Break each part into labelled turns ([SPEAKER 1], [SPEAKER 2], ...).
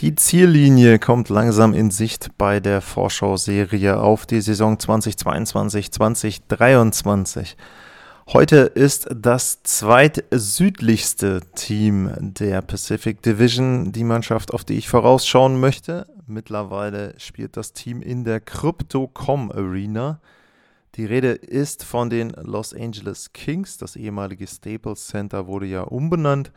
[SPEAKER 1] Die Ziellinie kommt langsam in Sicht bei der Vorschau-Serie auf die Saison 2022-2023. Heute ist das zweitsüdlichste Team der Pacific Division die Mannschaft, auf die ich vorausschauen möchte. Mittlerweile spielt das Team in der Crypto.com Arena. Die Rede ist von den Los Angeles Kings. Das ehemalige Staples Center wurde ja umbenannt.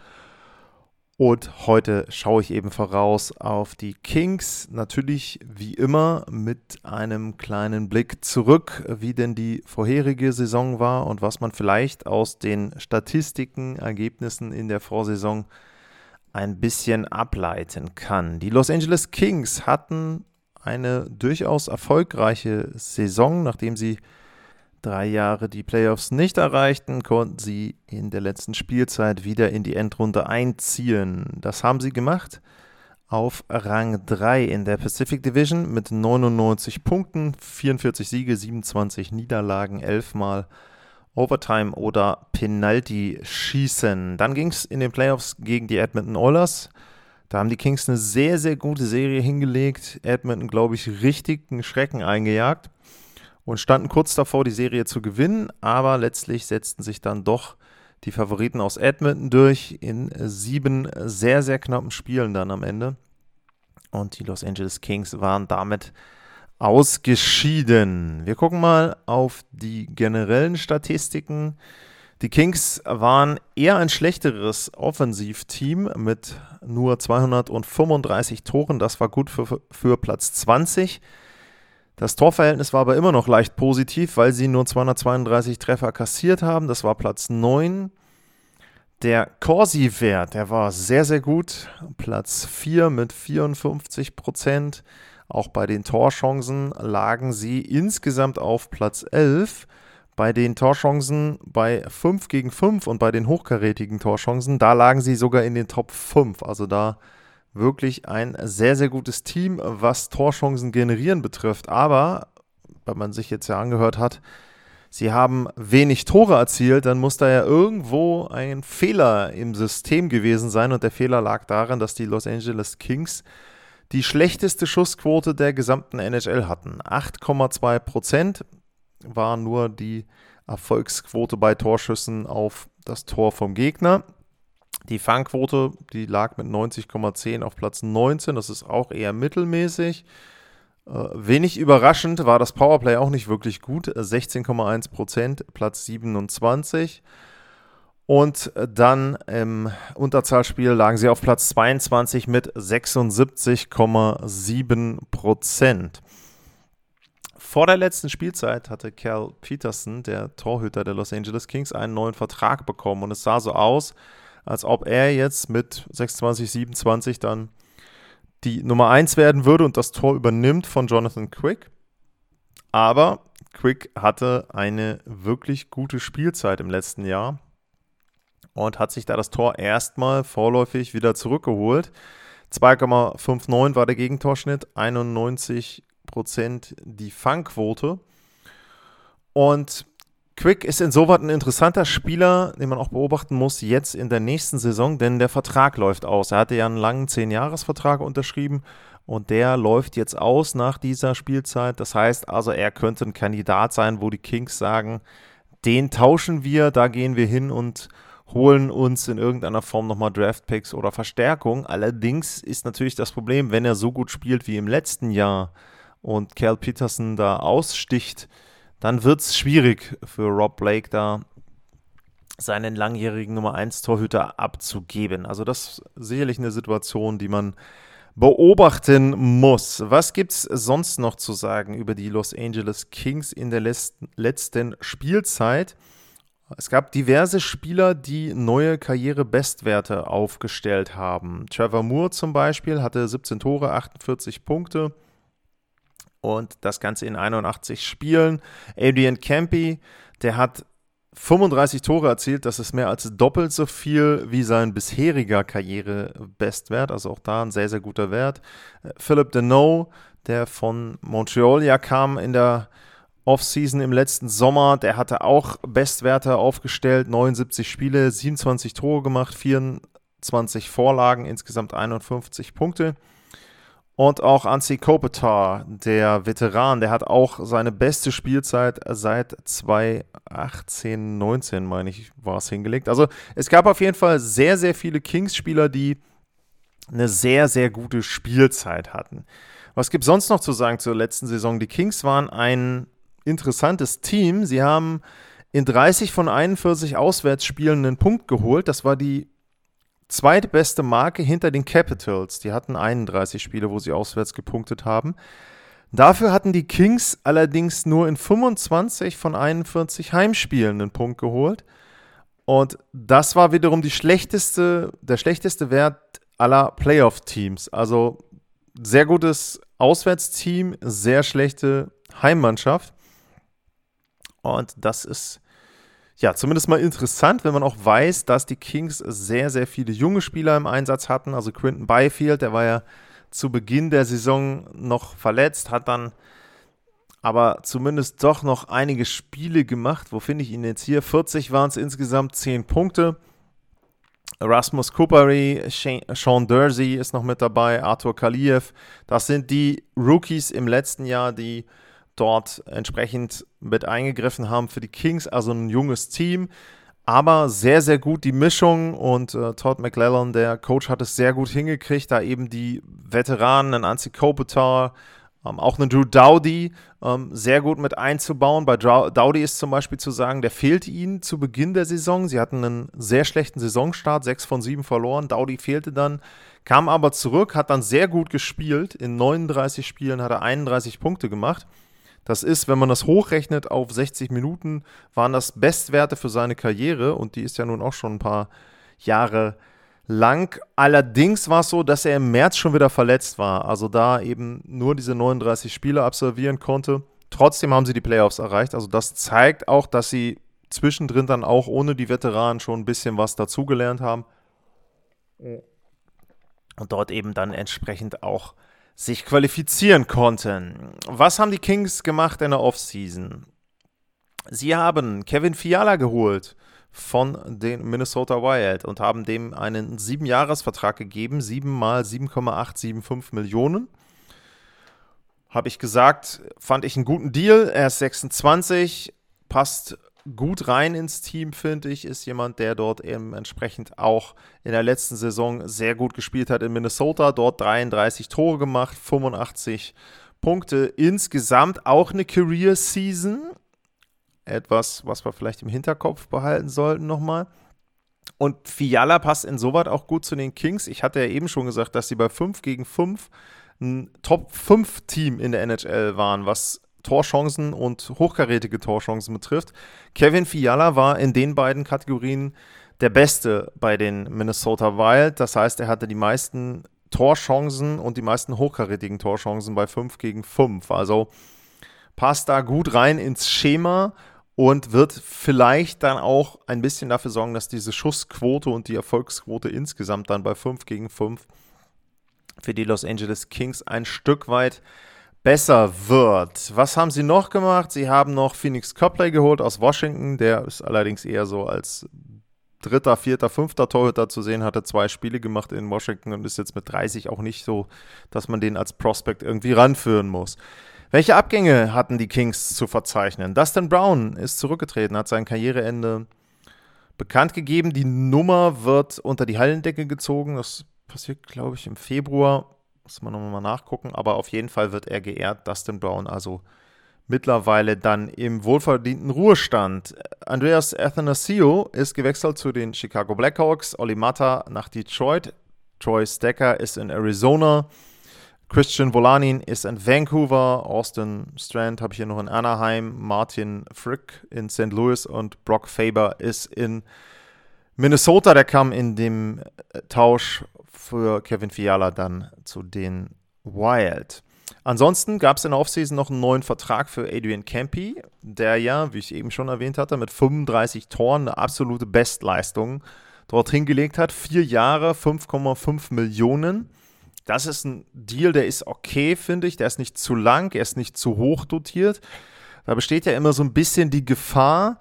[SPEAKER 1] Und heute schaue ich eben voraus auf die Kings. Natürlich wie immer mit einem kleinen Blick zurück, wie denn die vorherige Saison war und was man vielleicht aus den Statistiken, Ergebnissen in der Vorsaison ein bisschen ableiten kann. Die Los Angeles Kings hatten eine durchaus erfolgreiche Saison, nachdem sie drei Jahre die Playoffs nicht erreichten, konnten sie in der letzten Spielzeit wieder in die Endrunde einziehen. Das haben sie gemacht auf Rang 3 in der Pacific Division mit 99 Punkten, 44 Siege, 27 Niederlagen, 11 Mal Overtime oder Penalty schießen. Dann ging es in den Playoffs gegen die Edmonton Oilers. Da haben die Kings eine sehr, sehr gute Serie hingelegt. Edmonton, glaube ich, richtig einen Schrecken eingejagt und standen kurz davor, die Serie zu gewinnen, aber letztlich setzten sich dann doch die Favoriten aus Edmonton durch in sieben sehr, sehr knappen Spielen dann am Ende. Und die Los Angeles Kings waren damit ausgeschieden. Wir gucken mal auf die generellen Statistiken. Die Kings waren eher ein schlechteres Offensivteam mit nur 235 Toren. Das war gut für, für Platz 20. Das Torverhältnis war aber immer noch leicht positiv, weil sie nur 232 Treffer kassiert haben. Das war Platz 9. Der Corsi-Wert, der war sehr, sehr gut. Platz 4 mit 54 Prozent. Auch bei den Torchancen lagen sie insgesamt auf Platz 11. Bei den Torchancen bei 5 gegen 5 und bei den hochkarätigen Torchancen, da lagen sie sogar in den Top 5. Also da wirklich ein sehr, sehr gutes Team, was Torchancen generieren betrifft. Aber, wenn man sich jetzt ja angehört hat, sie haben wenig Tore erzielt, dann muss da ja irgendwo ein Fehler im System gewesen sein. Und der Fehler lag darin, dass die Los Angeles Kings die schlechteste Schussquote der gesamten NHL hatten. 8,2 Prozent war nur die Erfolgsquote bei Torschüssen auf das Tor vom Gegner. Die Fangquote, die lag mit 90,10 auf Platz 19. Das ist auch eher mittelmäßig. Äh, wenig überraschend war das Powerplay auch nicht wirklich gut. 16,1 Prozent, Platz 27. Und dann im Unterzahlspiel lagen sie auf Platz 22 mit 76,7 Prozent. Vor der letzten Spielzeit hatte Cal Peterson, der Torhüter der Los Angeles Kings, einen neuen Vertrag bekommen. Und es sah so aus, ob er jetzt mit 26, 27 dann die Nummer 1 werden würde und das Tor übernimmt von Jonathan Quick. Aber Quick hatte eine wirklich gute Spielzeit im letzten Jahr und hat sich da das Tor erstmal vorläufig wieder zurückgeholt. 2,59 war der Gegentorschnitt, 91% die Fangquote. Und Quick ist insoweit ein interessanter Spieler, den man auch beobachten muss, jetzt in der nächsten Saison, denn der Vertrag läuft aus. Er hatte ja einen langen 10-Jahres-Vertrag unterschrieben und der läuft jetzt aus nach dieser Spielzeit. Das heißt also, er könnte ein Kandidat sein, wo die Kings sagen, den tauschen wir, da gehen wir hin und holen uns in irgendeiner Form nochmal Draftpicks oder Verstärkung. Allerdings ist natürlich das Problem, wenn er so gut spielt wie im letzten Jahr und Cal Peterson da aussticht, dann wird es schwierig für Rob Blake da seinen langjährigen Nummer 1 Torhüter abzugeben. Also das ist sicherlich eine Situation, die man beobachten muss. Was gibt es sonst noch zu sagen über die Los Angeles Kings in der letzten Spielzeit? Es gab diverse Spieler, die neue Karrierebestwerte aufgestellt haben. Trevor Moore zum Beispiel hatte 17 Tore, 48 Punkte. Und das Ganze in 81 Spielen. Adrian Campy, der hat 35 Tore erzielt, das ist mehr als doppelt so viel wie sein bisheriger Karrierebestwert, also auch da ein sehr, sehr guter Wert. Philip Deneau, der von Montreal ja kam in der Offseason im letzten Sommer, der hatte auch Bestwerte aufgestellt, 79 Spiele, 27 Tore gemacht, 24 Vorlagen, insgesamt 51 Punkte. Und auch Ansi Kopitar, der Veteran, der hat auch seine beste Spielzeit seit 2018, 19, meine ich, war es hingelegt. Also es gab auf jeden Fall sehr, sehr viele Kings-Spieler, die eine sehr, sehr gute Spielzeit hatten. Was gibt es sonst noch zu sagen zur letzten Saison? Die Kings waren ein interessantes Team. Sie haben in 30 von 41 Auswärtsspielen einen Punkt geholt. Das war die zweitbeste Marke hinter den Capitals. Die hatten 31 Spiele, wo sie auswärts gepunktet haben. Dafür hatten die Kings allerdings nur in 25 von 41 Heimspielen einen Punkt geholt. Und das war wiederum schlechteste, der schlechteste Wert aller Playoff-Teams. Also sehr gutes Auswärtsteam, sehr schlechte Heimmannschaft. Und das ist ja, zumindest mal interessant, wenn man auch weiß, dass die Kings sehr, sehr viele junge Spieler im Einsatz hatten. Also Quinton Byfield, der war ja zu Beginn der Saison noch verletzt, hat dann aber zumindest doch noch einige Spiele gemacht. Wo finde ich ihn jetzt hier? 40 waren es insgesamt, 10 Punkte. Rasmus Kupari, Sean Dursey ist noch mit dabei, Arthur Kaliev. Das sind die Rookies im letzten Jahr, die dort entsprechend mit eingegriffen haben für die Kings, also ein junges Team. Aber sehr, sehr gut die Mischung und äh, Todd McLellan, der Coach, hat es sehr gut hingekriegt, da eben die Veteranen, ein Anzi Kopitar, ähm, auch einen Drew Dowdy ähm, sehr gut mit einzubauen. Bei Dowdy ist zum Beispiel zu sagen, der fehlt ihnen zu Beginn der Saison. Sie hatten einen sehr schlechten Saisonstart, sechs von sieben verloren. Dowdy fehlte dann, kam aber zurück, hat dann sehr gut gespielt. In 39 Spielen hat er 31 Punkte gemacht. Das ist, wenn man das hochrechnet auf 60 Minuten, waren das Bestwerte für seine Karriere und die ist ja nun auch schon ein paar Jahre lang. Allerdings war es so, dass er im März schon wieder verletzt war, also da eben nur diese 39 Spiele absolvieren konnte. Trotzdem haben sie die Playoffs erreicht, also das zeigt auch, dass sie zwischendrin dann auch ohne die Veteranen schon ein bisschen was dazugelernt haben. Und dort eben dann entsprechend auch sich qualifizieren konnten. Was haben die Kings gemacht in der Offseason? Sie haben Kevin Fiala geholt von den Minnesota Wild und haben dem einen Siebenjahresvertrag gegeben, 7 mal 7,875 Millionen. Habe ich gesagt, fand ich einen guten Deal. Er ist 26, passt gut rein ins Team, finde ich, ist jemand, der dort eben entsprechend auch in der letzten Saison sehr gut gespielt hat in Minnesota. Dort 33 Tore gemacht, 85 Punkte. Insgesamt auch eine Career Season. Etwas, was wir vielleicht im Hinterkopf behalten sollten nochmal. Und Fiala passt insoweit auch gut zu den Kings. Ich hatte ja eben schon gesagt, dass sie bei 5 gegen 5 ein Top 5 Team in der NHL waren, was Torchancen und hochkarätige Torchancen betrifft. Kevin Fiala war in den beiden Kategorien der Beste bei den Minnesota Wild. Das heißt, er hatte die meisten Torchancen und die meisten hochkarätigen Torchancen bei 5 gegen 5. Also passt da gut rein ins Schema und wird vielleicht dann auch ein bisschen dafür sorgen, dass diese Schussquote und die Erfolgsquote insgesamt dann bei 5 gegen 5 für die Los Angeles Kings ein Stück weit besser wird. Was haben sie noch gemacht? Sie haben noch Phoenix Copley geholt aus Washington. Der ist allerdings eher so als dritter, vierter, fünfter Torhüter zu sehen, hatte zwei Spiele gemacht in Washington und ist jetzt mit 30 auch nicht so, dass man den als Prospect irgendwie ranführen muss. Welche Abgänge hatten die Kings zu verzeichnen? Dustin Brown ist zurückgetreten, hat sein Karriereende bekannt gegeben. Die Nummer wird unter die Hallendecke gezogen. Das passiert, glaube ich, im Februar. Muss man nochmal nachgucken, aber auf jeden Fall wird er geehrt, Dustin Brown, also mittlerweile dann im wohlverdienten Ruhestand. Andreas Athanasio ist gewechselt zu den Chicago Blackhawks, Oli Mata nach Detroit, Troy Stecker ist in Arizona, Christian Volanin ist in Vancouver, Austin Strand habe ich hier noch in Anaheim, Martin Frick in St. Louis und Brock Faber ist in Minnesota. Der kam in dem Tausch für Kevin Fiala dann zu den Wild. Ansonsten gab es in der Offseason noch einen neuen Vertrag für Adrian Campy, der ja, wie ich eben schon erwähnt hatte, mit 35 Toren eine absolute Bestleistung dort hingelegt hat. Vier Jahre, 5,5 Millionen. Das ist ein Deal, der ist okay, finde ich. Der ist nicht zu lang, er ist nicht zu hoch dotiert. Da besteht ja immer so ein bisschen die Gefahr,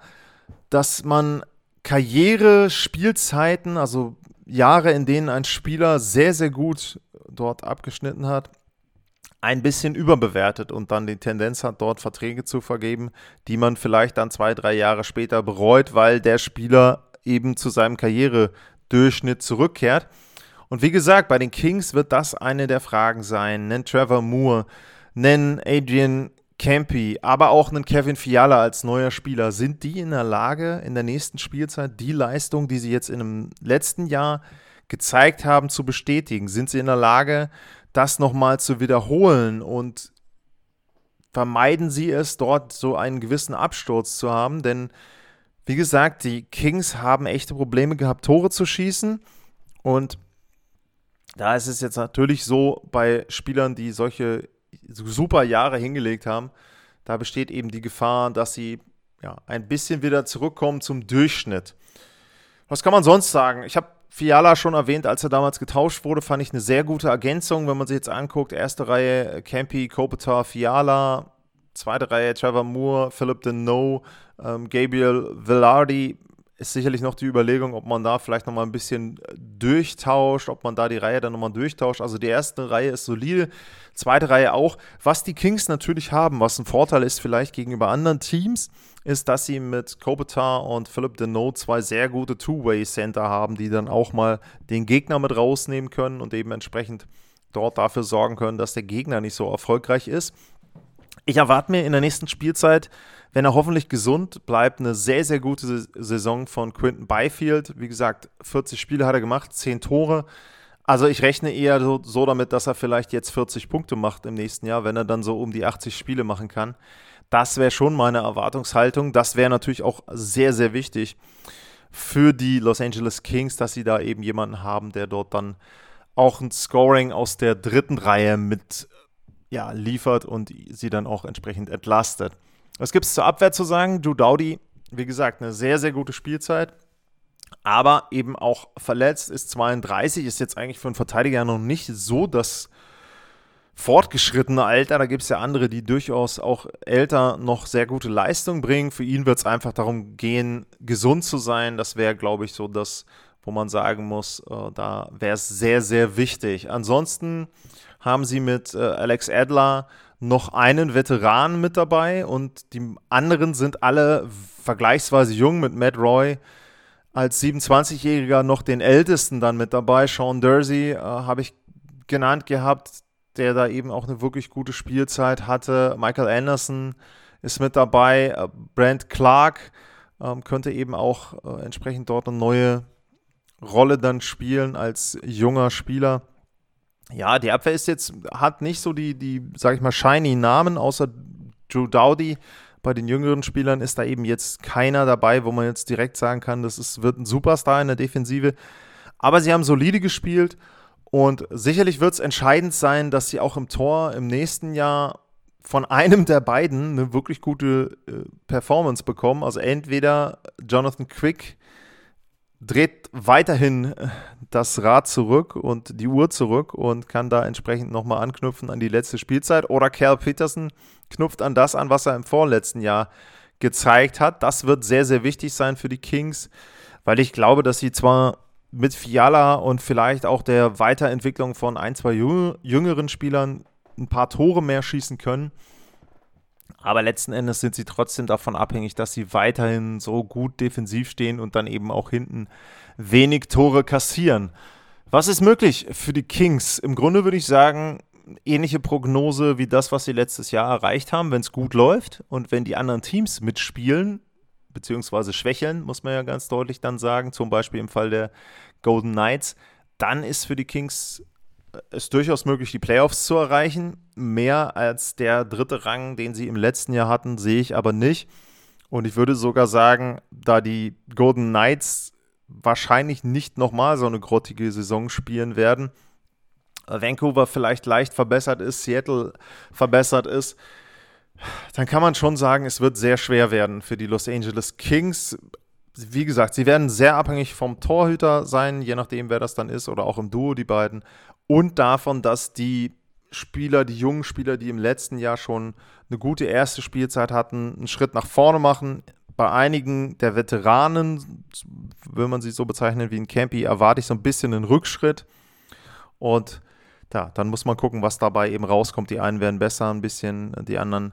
[SPEAKER 1] dass man Karriere, Spielzeiten, also Jahre, in denen ein Spieler sehr, sehr gut dort abgeschnitten hat, ein bisschen überbewertet und dann die Tendenz hat, dort Verträge zu vergeben, die man vielleicht dann zwei, drei Jahre später bereut, weil der Spieler eben zu seinem Karrieredurchschnitt zurückkehrt. Und wie gesagt, bei den Kings wird das eine der Fragen sein. Nenn Trevor Moore, nenn Adrian Campy, aber auch einen Kevin Fiala als neuer Spieler. Sind die in der Lage, in der nächsten Spielzeit die Leistung, die sie jetzt in dem letzten Jahr gezeigt haben, zu bestätigen? Sind sie in der Lage, das nochmal zu wiederholen und vermeiden sie es, dort so einen gewissen Absturz zu haben, denn wie gesagt, die Kings haben echte Probleme gehabt, Tore zu schießen und da ist es jetzt natürlich so bei Spielern, die solche super Jahre hingelegt haben, da besteht eben die Gefahr, dass sie ja, ein bisschen wieder zurückkommen zum Durchschnitt. Was kann man sonst sagen? Ich habe Fiala schon erwähnt, als er damals getauscht wurde, fand ich eine sehr gute Ergänzung, wenn man sich jetzt anguckt. Erste Reihe Campy, Kopitar, Fiala, zweite Reihe Trevor Moore, Philip Deneau, ähm, Gabriel Villardi. Ist sicherlich noch die Überlegung, ob man da vielleicht nochmal ein bisschen durchtauscht, ob man da die Reihe dann nochmal durchtauscht. Also die erste Reihe ist solide, zweite Reihe auch. Was die Kings natürlich haben, was ein Vorteil ist vielleicht gegenüber anderen Teams, ist, dass sie mit Kopitar und Philip Deneau zwei sehr gute Two-Way-Center haben, die dann auch mal den Gegner mit rausnehmen können und eben entsprechend dort dafür sorgen können, dass der Gegner nicht so erfolgreich ist. Ich erwarte mir in der nächsten Spielzeit, wenn er hoffentlich gesund bleibt, eine sehr, sehr gute Saison von Quinton Byfield. Wie gesagt, 40 Spiele hat er gemacht, 10 Tore. Also ich rechne eher so, so, damit, dass er vielleicht jetzt 40 Punkte macht im nächsten Jahr, wenn er dann so um die 80 Spiele machen kann. Das wäre schon meine Erwartungshaltung. Das wäre natürlich auch sehr, sehr wichtig für die Los Angeles Kings, dass sie da eben jemanden haben, der dort dann auch ein Scoring aus der dritten Reihe mit ja, liefert und sie dann auch entsprechend entlastet. Was gibt es zur Abwehr zu sagen? Drew Dowdy, wie gesagt, eine sehr, sehr gute Spielzeit, aber eben auch verletzt, ist 32, ist jetzt eigentlich für einen Verteidiger noch nicht so das fortgeschrittene Alter. Da gibt es ja andere, die durchaus auch älter noch sehr gute Leistung bringen. Für ihn wird es einfach darum gehen, gesund zu sein. Das wäre, glaube ich, so das, wo man sagen muss, äh, da wäre es sehr, sehr wichtig. Ansonsten haben sie mit äh, Alex Adler noch einen Veteran mit dabei und die anderen sind alle vergleichsweise jung mit Matt Roy als 27-Jähriger noch den ältesten dann mit dabei. Sean Dursey äh, habe ich genannt gehabt, der da eben auch eine wirklich gute Spielzeit hatte. Michael Anderson ist mit dabei. Äh, Brent Clark ähm, könnte eben auch äh, entsprechend dort eine neue Rolle dann spielen als junger Spieler. Ja, die Abwehr ist jetzt, hat nicht so die, die, sag ich mal, shiny Namen, außer Drew Dowdy. Bei den jüngeren Spielern ist da eben jetzt keiner dabei, wo man jetzt direkt sagen kann, das ist, wird ein Superstar in der Defensive. Aber sie haben solide gespielt und sicherlich wird es entscheidend sein, dass sie auch im Tor im nächsten Jahr von einem der beiden eine wirklich gute äh, Performance bekommen. Also entweder Jonathan Quick dreht weiterhin äh, das Rad zurück und die Uhr zurück und kann da entsprechend nochmal anknüpfen an die letzte Spielzeit. Oder Cal Peterson knüpft an das an, was er im vorletzten Jahr gezeigt hat. Das wird sehr, sehr wichtig sein für die Kings, weil ich glaube, dass sie zwar mit Fiala und vielleicht auch der Weiterentwicklung von ein, zwei jüngeren Spielern ein paar Tore mehr schießen können, aber letzten Endes sind sie trotzdem davon abhängig, dass sie weiterhin so gut defensiv stehen und dann eben auch hinten wenig Tore kassieren. Was ist möglich für die Kings? Im Grunde würde ich sagen, ähnliche Prognose wie das, was sie letztes Jahr erreicht haben, wenn es gut läuft und wenn die anderen Teams mitspielen, beziehungsweise schwächeln, muss man ja ganz deutlich dann sagen, zum Beispiel im Fall der Golden Knights, dann ist für die Kings es durchaus möglich, die Playoffs zu erreichen. Mehr als der dritte Rang, den sie im letzten Jahr hatten, sehe ich aber nicht. Und ich würde sogar sagen, da die Golden Knights wahrscheinlich nicht nochmal so eine grottige Saison spielen werden, Vancouver vielleicht leicht verbessert ist, Seattle verbessert ist, dann kann man schon sagen, es wird sehr schwer werden für die Los Angeles Kings. Wie gesagt, sie werden sehr abhängig vom Torhüter sein, je nachdem, wer das dann ist, oder auch im Duo, die beiden. Und davon, dass die Spieler, die jungen Spieler, die im letzten Jahr schon eine gute erste Spielzeit hatten, einen Schritt nach vorne machen. Bei einigen der Veteranen, will man sie so bezeichnen wie ein Campy, erwarte ich so ein bisschen einen Rückschritt. Und ja, dann muss man gucken, was dabei eben rauskommt. Die einen werden besser ein bisschen, die anderen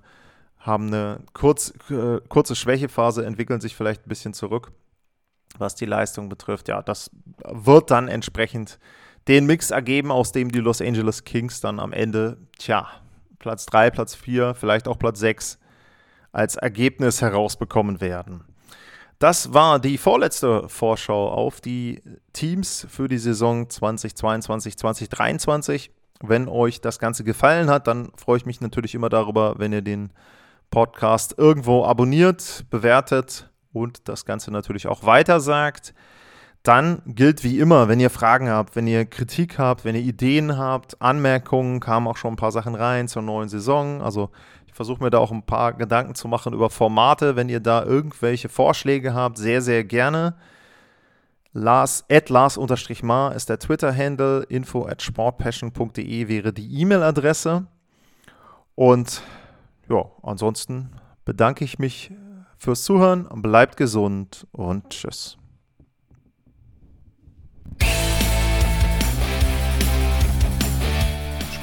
[SPEAKER 1] haben eine kurz, äh, kurze Schwächephase, entwickeln sich vielleicht ein bisschen zurück, was die Leistung betrifft. Ja, das wird dann entsprechend den Mix ergeben, aus dem die Los Angeles Kings dann am Ende, tja, Platz 3, Platz 4, vielleicht auch Platz 6 als Ergebnis herausbekommen werden. Das war die vorletzte Vorschau auf die Teams für die Saison 2022, 2023. Wenn euch das Ganze gefallen hat, dann freue ich mich natürlich immer darüber, wenn ihr den Podcast irgendwo abonniert, bewertet und das Ganze natürlich auch weitersagt. Dann gilt wie immer, wenn ihr Fragen habt, wenn ihr Kritik habt, wenn ihr Ideen habt, Anmerkungen, kamen auch schon ein paar Sachen rein zur neuen Saison. Also ich versuche mir da auch ein paar Gedanken zu machen über Formate. Wenn ihr da irgendwelche Vorschläge habt, sehr, sehr gerne. Lars, at Lars-Mar ist der Twitter-Handle, info at sportpassion.de wäre die E-Mail-Adresse. Und ja, ansonsten bedanke ich mich fürs Zuhören, bleibt gesund und tschüss.